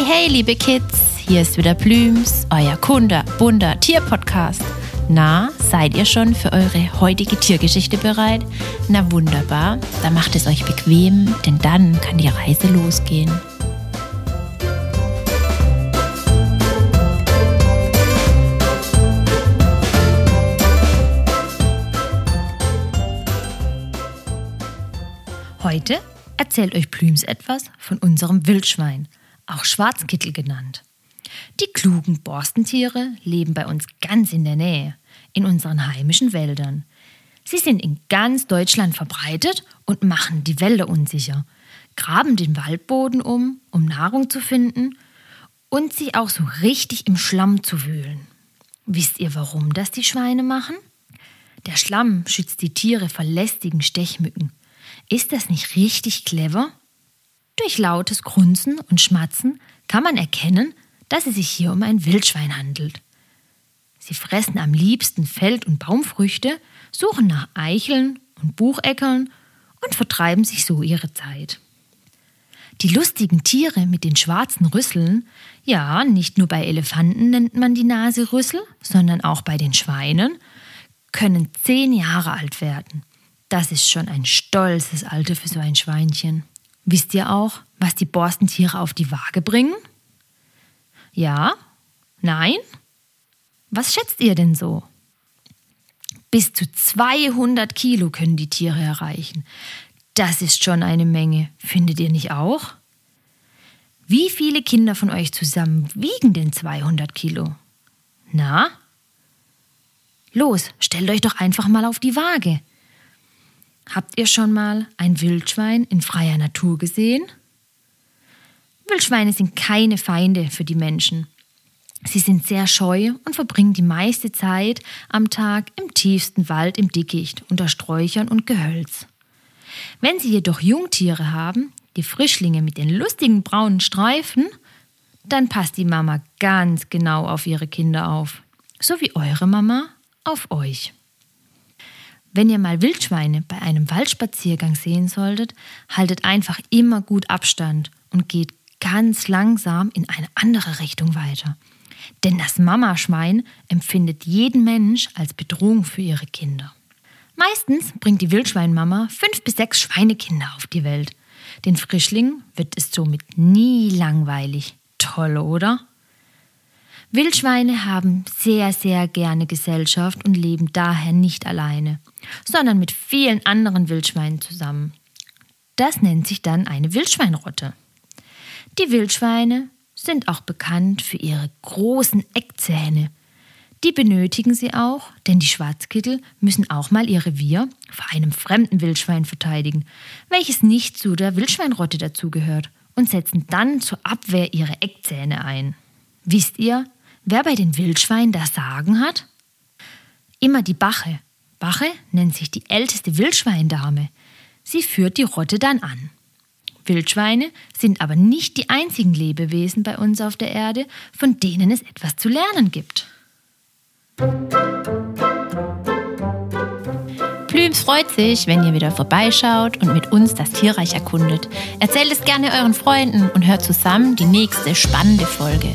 Hey liebe Kids, hier ist wieder Blüms, euer Kunde, bunter Tierpodcast. Na, seid ihr schon für eure heutige Tiergeschichte bereit? Na wunderbar, dann macht es euch bequem, denn dann kann die Reise losgehen. Heute erzählt euch Plüms etwas von unserem Wildschwein, auch Schwarzkittel genannt. Die klugen Borstentiere leben bei uns ganz in der Nähe, in unseren heimischen Wäldern. Sie sind in ganz Deutschland verbreitet und machen die Wälder unsicher, graben den Waldboden um, um Nahrung zu finden und sich auch so richtig im Schlamm zu wühlen. Wisst ihr, warum das die Schweine machen? Der Schlamm schützt die Tiere vor lästigen Stechmücken. Ist das nicht richtig clever? Durch lautes Grunzen und Schmatzen kann man erkennen, dass es sich hier um ein Wildschwein handelt. Sie fressen am liebsten Feld- und Baumfrüchte, suchen nach Eicheln und Bucheckern und vertreiben sich so ihre Zeit. Die lustigen Tiere mit den schwarzen Rüsseln, ja, nicht nur bei Elefanten nennt man die Nase Rüssel, sondern auch bei den Schweinen, können zehn Jahre alt werden. Das ist schon ein stolzes Alter für so ein Schweinchen. Wisst ihr auch, was die Borstentiere auf die Waage bringen? Ja? Nein? Was schätzt ihr denn so? Bis zu 200 Kilo können die Tiere erreichen. Das ist schon eine Menge, findet ihr nicht auch? Wie viele Kinder von euch zusammen wiegen denn 200 Kilo? Na? Los, stellt euch doch einfach mal auf die Waage. Habt ihr schon mal ein Wildschwein in freier Natur gesehen? Wildschweine sind keine Feinde für die Menschen. Sie sind sehr scheu und verbringen die meiste Zeit am Tag im tiefsten Wald im Dickicht unter Sträuchern und Gehölz. Wenn sie jedoch Jungtiere haben, die Frischlinge mit den lustigen braunen Streifen, dann passt die Mama ganz genau auf ihre Kinder auf, so wie eure Mama auf euch. Wenn ihr mal Wildschweine bei einem Waldspaziergang sehen solltet, haltet einfach immer gut Abstand und geht ganz langsam in eine andere Richtung weiter. Denn das Mamaschwein empfindet jeden Mensch als Bedrohung für ihre Kinder. Meistens bringt die Wildschweinmama fünf bis sechs Schweinekinder auf die Welt. Den Frischlingen wird es somit nie langweilig. Toll, oder? Wildschweine haben sehr, sehr gerne Gesellschaft und leben daher nicht alleine, sondern mit vielen anderen Wildschweinen zusammen. Das nennt sich dann eine Wildschweinrotte. Die Wildschweine sind auch bekannt für ihre großen Eckzähne. Die benötigen sie auch, denn die Schwarzkittel müssen auch mal ihr Revier vor einem fremden Wildschwein verteidigen, welches nicht zu der Wildschweinrotte dazugehört, und setzen dann zur Abwehr ihre Eckzähne ein. Wisst ihr, Wer bei den Wildschweinen das Sagen hat? Immer die Bache. Bache nennt sich die älteste Wildschweindame. Sie führt die Rotte dann an. Wildschweine sind aber nicht die einzigen Lebewesen bei uns auf der Erde, von denen es etwas zu lernen gibt. Plüms freut sich, wenn ihr wieder vorbeischaut und mit uns das Tierreich erkundet. Erzählt es gerne euren Freunden und hört zusammen die nächste spannende Folge.